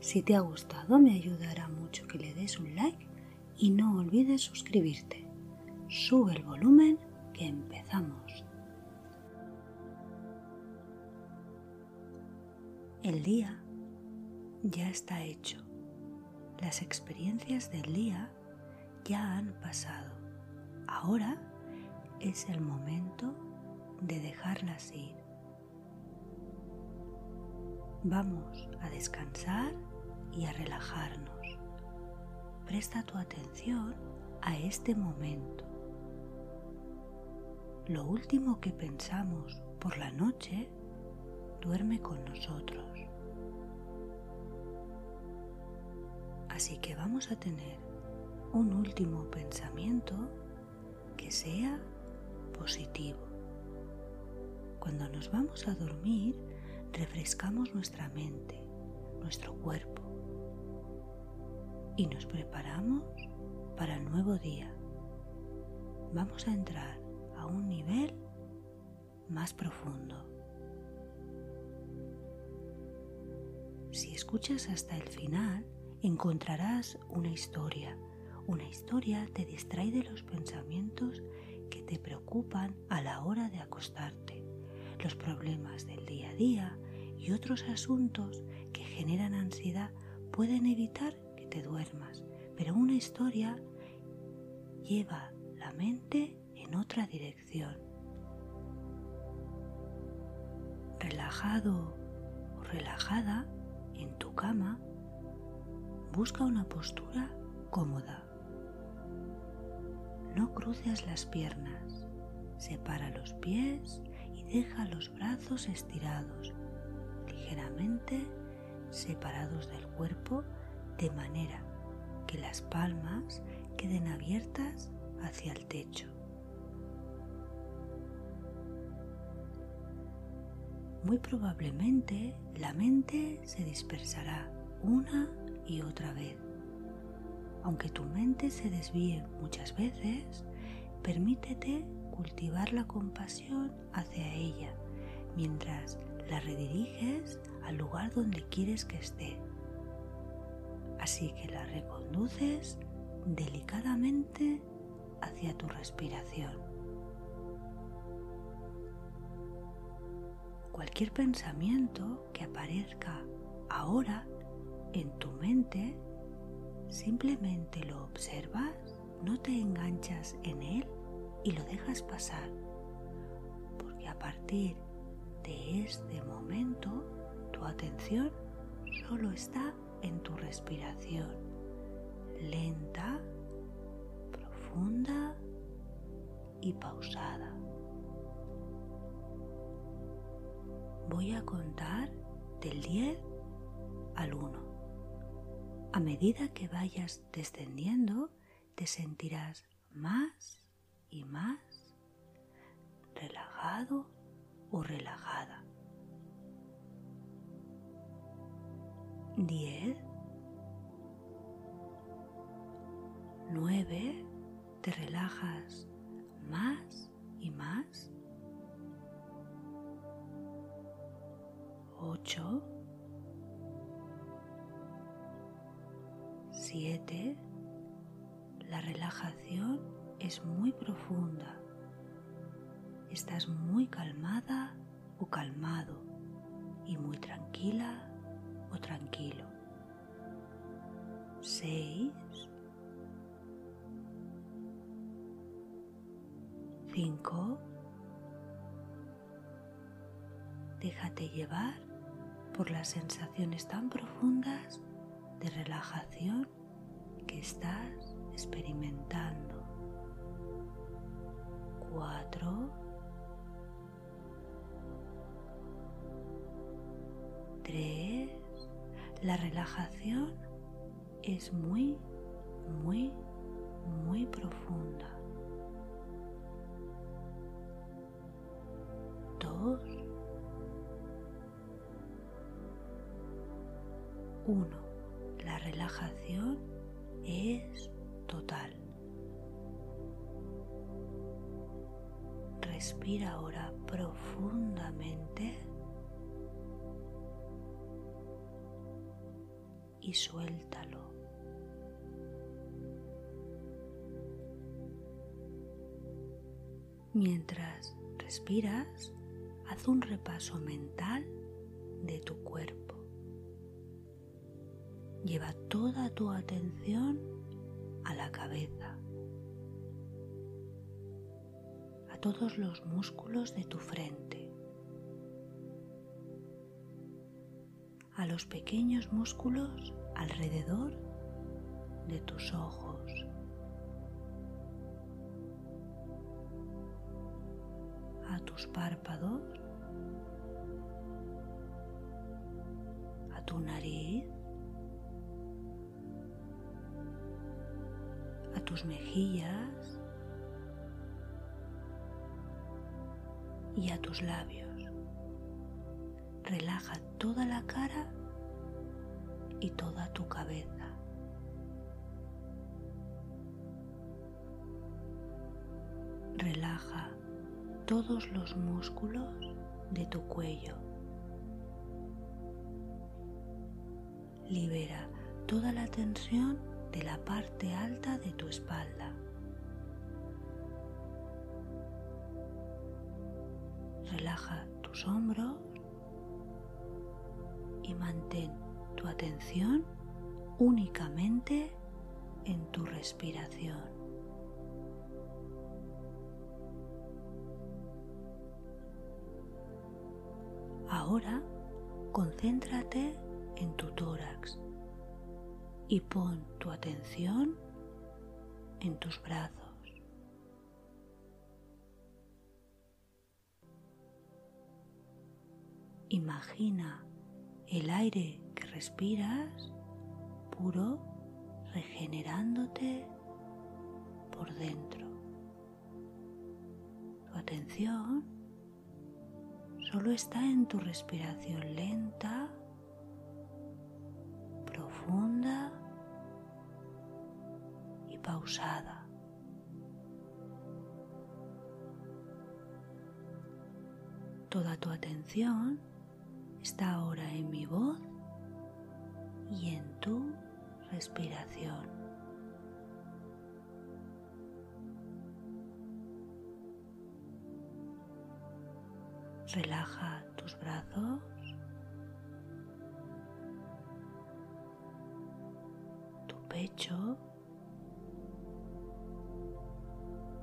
Si te ha gustado me ayudará mucho que le des un like y no olvides suscribirte. Sube el volumen que empezamos. El día ya está hecho. Las experiencias del día ya han pasado. Ahora es el momento de dejarlas ir. Vamos a descansar y a relajarnos. Presta tu atención a este momento. Lo último que pensamos por la noche duerme con nosotros. Así que vamos a tener un último pensamiento que sea positivo. Cuando nos vamos a dormir, refrescamos nuestra mente, nuestro cuerpo y nos preparamos para el nuevo día. Vamos a entrar a un nivel más profundo. Si escuchas hasta el final, encontrarás una historia. Una historia te distrae de los pensamientos que te preocupan a la hora de acostarte, los problemas del día a día y otros asuntos que generan ansiedad pueden evitar duermas, pero una historia lleva la mente en otra dirección. Relajado o relajada en tu cama, busca una postura cómoda. No cruces las piernas, separa los pies y deja los brazos estirados ligeramente separados del cuerpo de manera que las palmas queden abiertas hacia el techo. Muy probablemente la mente se dispersará una y otra vez. Aunque tu mente se desvíe muchas veces, permítete cultivar la compasión hacia ella mientras la rediriges al lugar donde quieres que esté. Así que la reconduces delicadamente hacia tu respiración. Cualquier pensamiento que aparezca ahora en tu mente, simplemente lo observas, no te enganchas en él y lo dejas pasar. Porque a partir de este momento tu atención solo está en tu respiración, lenta, profunda y pausada. Voy a contar del 10 al 1. A medida que vayas descendiendo, te sentirás más y más relajado o relajada. 10, 9, te relajas más y más. 8, 7, la relajación es muy profunda. Estás muy calmada o calmado y muy tranquila o tranquilo. 6 5 Déjate llevar por las sensaciones tan profundas de relajación que estás experimentando. 4 3. La relajación es muy muy, muy profunda. Dos. Uno. La relajación es total. Respira ahora profundamente y suéltalo. Mientras respiras, haz un repaso mental de tu cuerpo. Lleva toda tu atención a la cabeza, a todos los músculos de tu frente, los pequeños músculos alrededor de tus ojos. a tus párpados, a tu nariz, a tus mejillas y a tus labios. Relaja toda la cara y toda tu cabeza. Relaja todos los músculos de tu cuello. Libera toda la tensión de la parte alta de tu espalda. Relaja tus hombros y mantén tu atención únicamente en tu respiración. Ahora concéntrate en tu tórax y pon tu atención en tus brazos. Imagina el aire respiras puro regenerándote por dentro. Tu atención solo está en tu respiración lenta, profunda y pausada. Toda tu atención está ahora en mi voz y en tu respiración. Relaja tus brazos. Tu pecho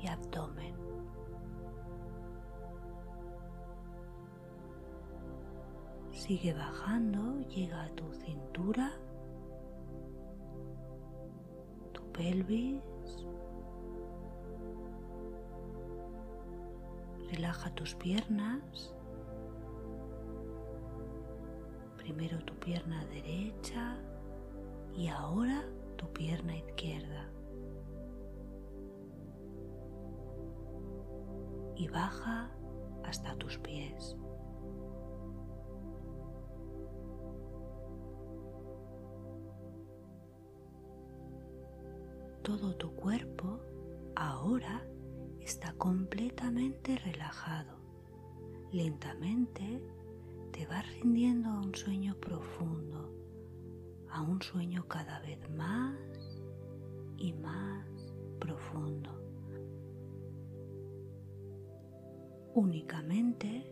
y abdomen. Sigue bajando, llega a tu cintura, tu pelvis, Relaja tus piernas. Primero tu pierna derecha y ahora tu pierna izquierda. Y baja hasta tus pies. Todo tu cuerpo ahora está completamente relajado. Lentamente te vas rindiendo a un sueño profundo, a un sueño cada vez más y más profundo. Únicamente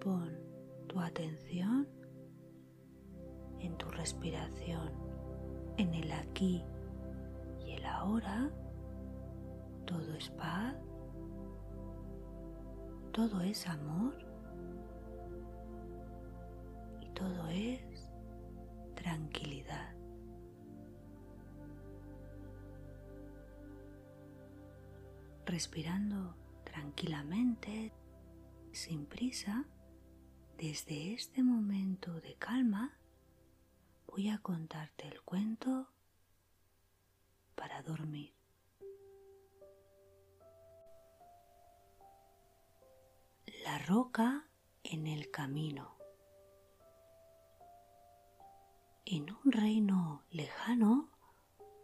pon tu atención en tu respiración, en el aquí y el ahora todo es paz, todo es amor y todo es tranquilidad. Respirando tranquilamente, sin prisa, desde este momento de calma, voy a contarte el cuento para dormir. La roca en el camino. En un reino lejano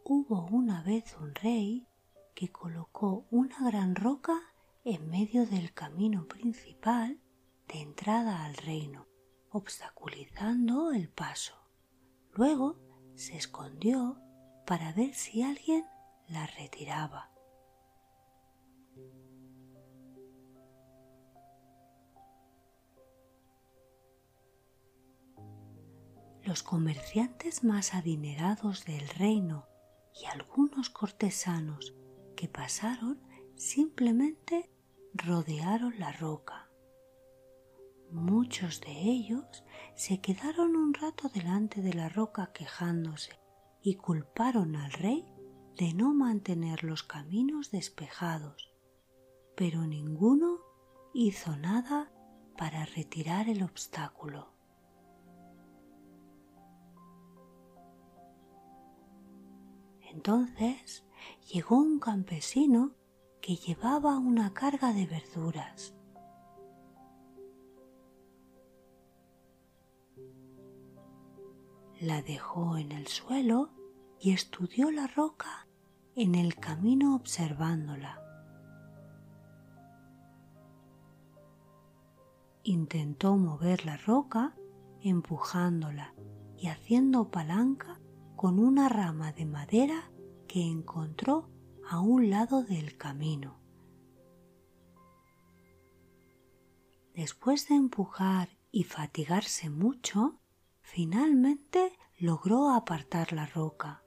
hubo una vez un rey que colocó una gran roca en medio del camino principal de entrada al reino, obstaculizando el paso. Luego se escondió para ver si alguien la retiraba. Los comerciantes más adinerados del reino y algunos cortesanos que pasaron simplemente rodearon la roca. Muchos de ellos se quedaron un rato delante de la roca quejándose y culparon al rey de no mantener los caminos despejados, pero ninguno hizo nada para retirar el obstáculo. Entonces llegó un campesino que llevaba una carga de verduras. La dejó en el suelo y estudió la roca en el camino observándola. Intentó mover la roca empujándola y haciendo palanca con una rama de madera que encontró a un lado del camino. Después de empujar y fatigarse mucho, finalmente logró apartar la roca.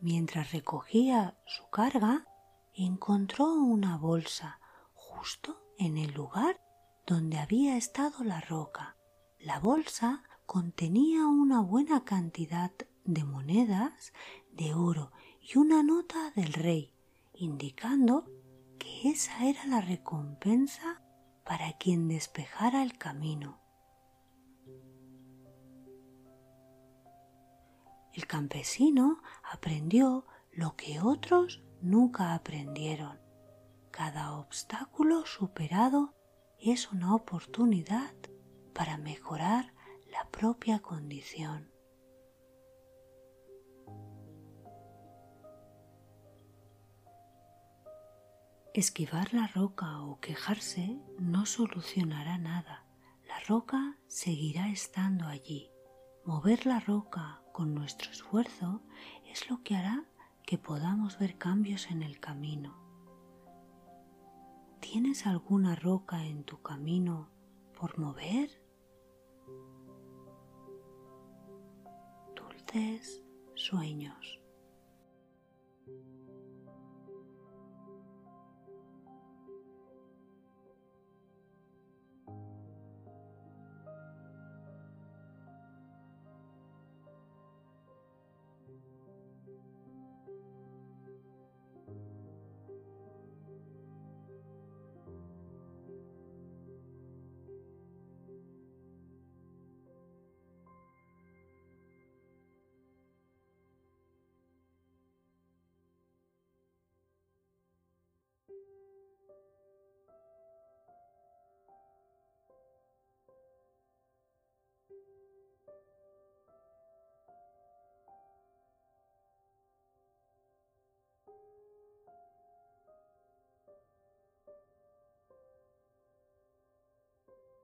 Mientras recogía su carga, encontró una bolsa justo en el lugar donde había estado la roca. La bolsa contenía una buena cantidad de monedas de oro y una nota del rey, indicando que esa era la recompensa para quien despejara el camino. El campesino aprendió lo que otros nunca aprendieron. Cada obstáculo superado es una oportunidad para mejorar la propia condición. Esquivar la roca o quejarse no solucionará nada. La roca seguirá estando allí. Mover la roca con nuestro esfuerzo es lo que hará que podamos ver cambios en el camino. ¿Tienes alguna roca en tu camino por mover? Dulces sueños.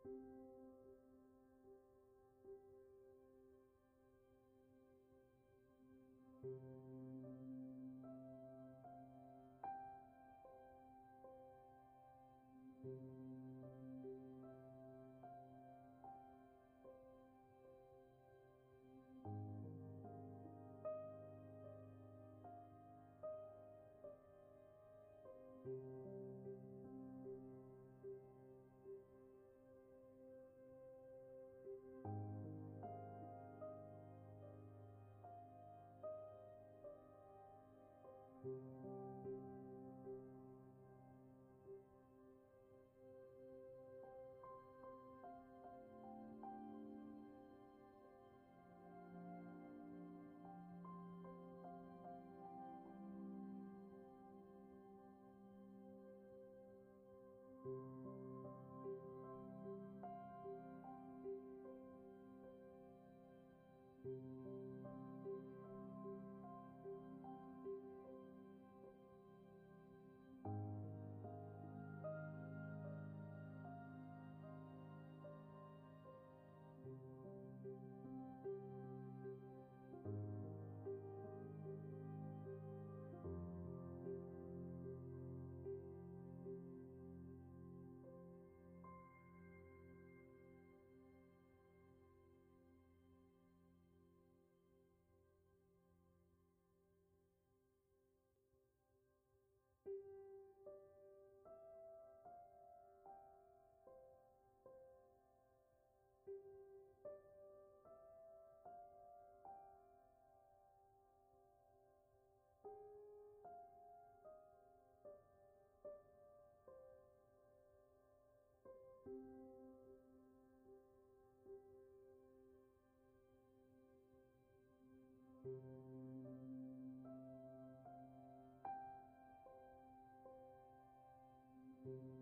thank you thank mm -hmm. you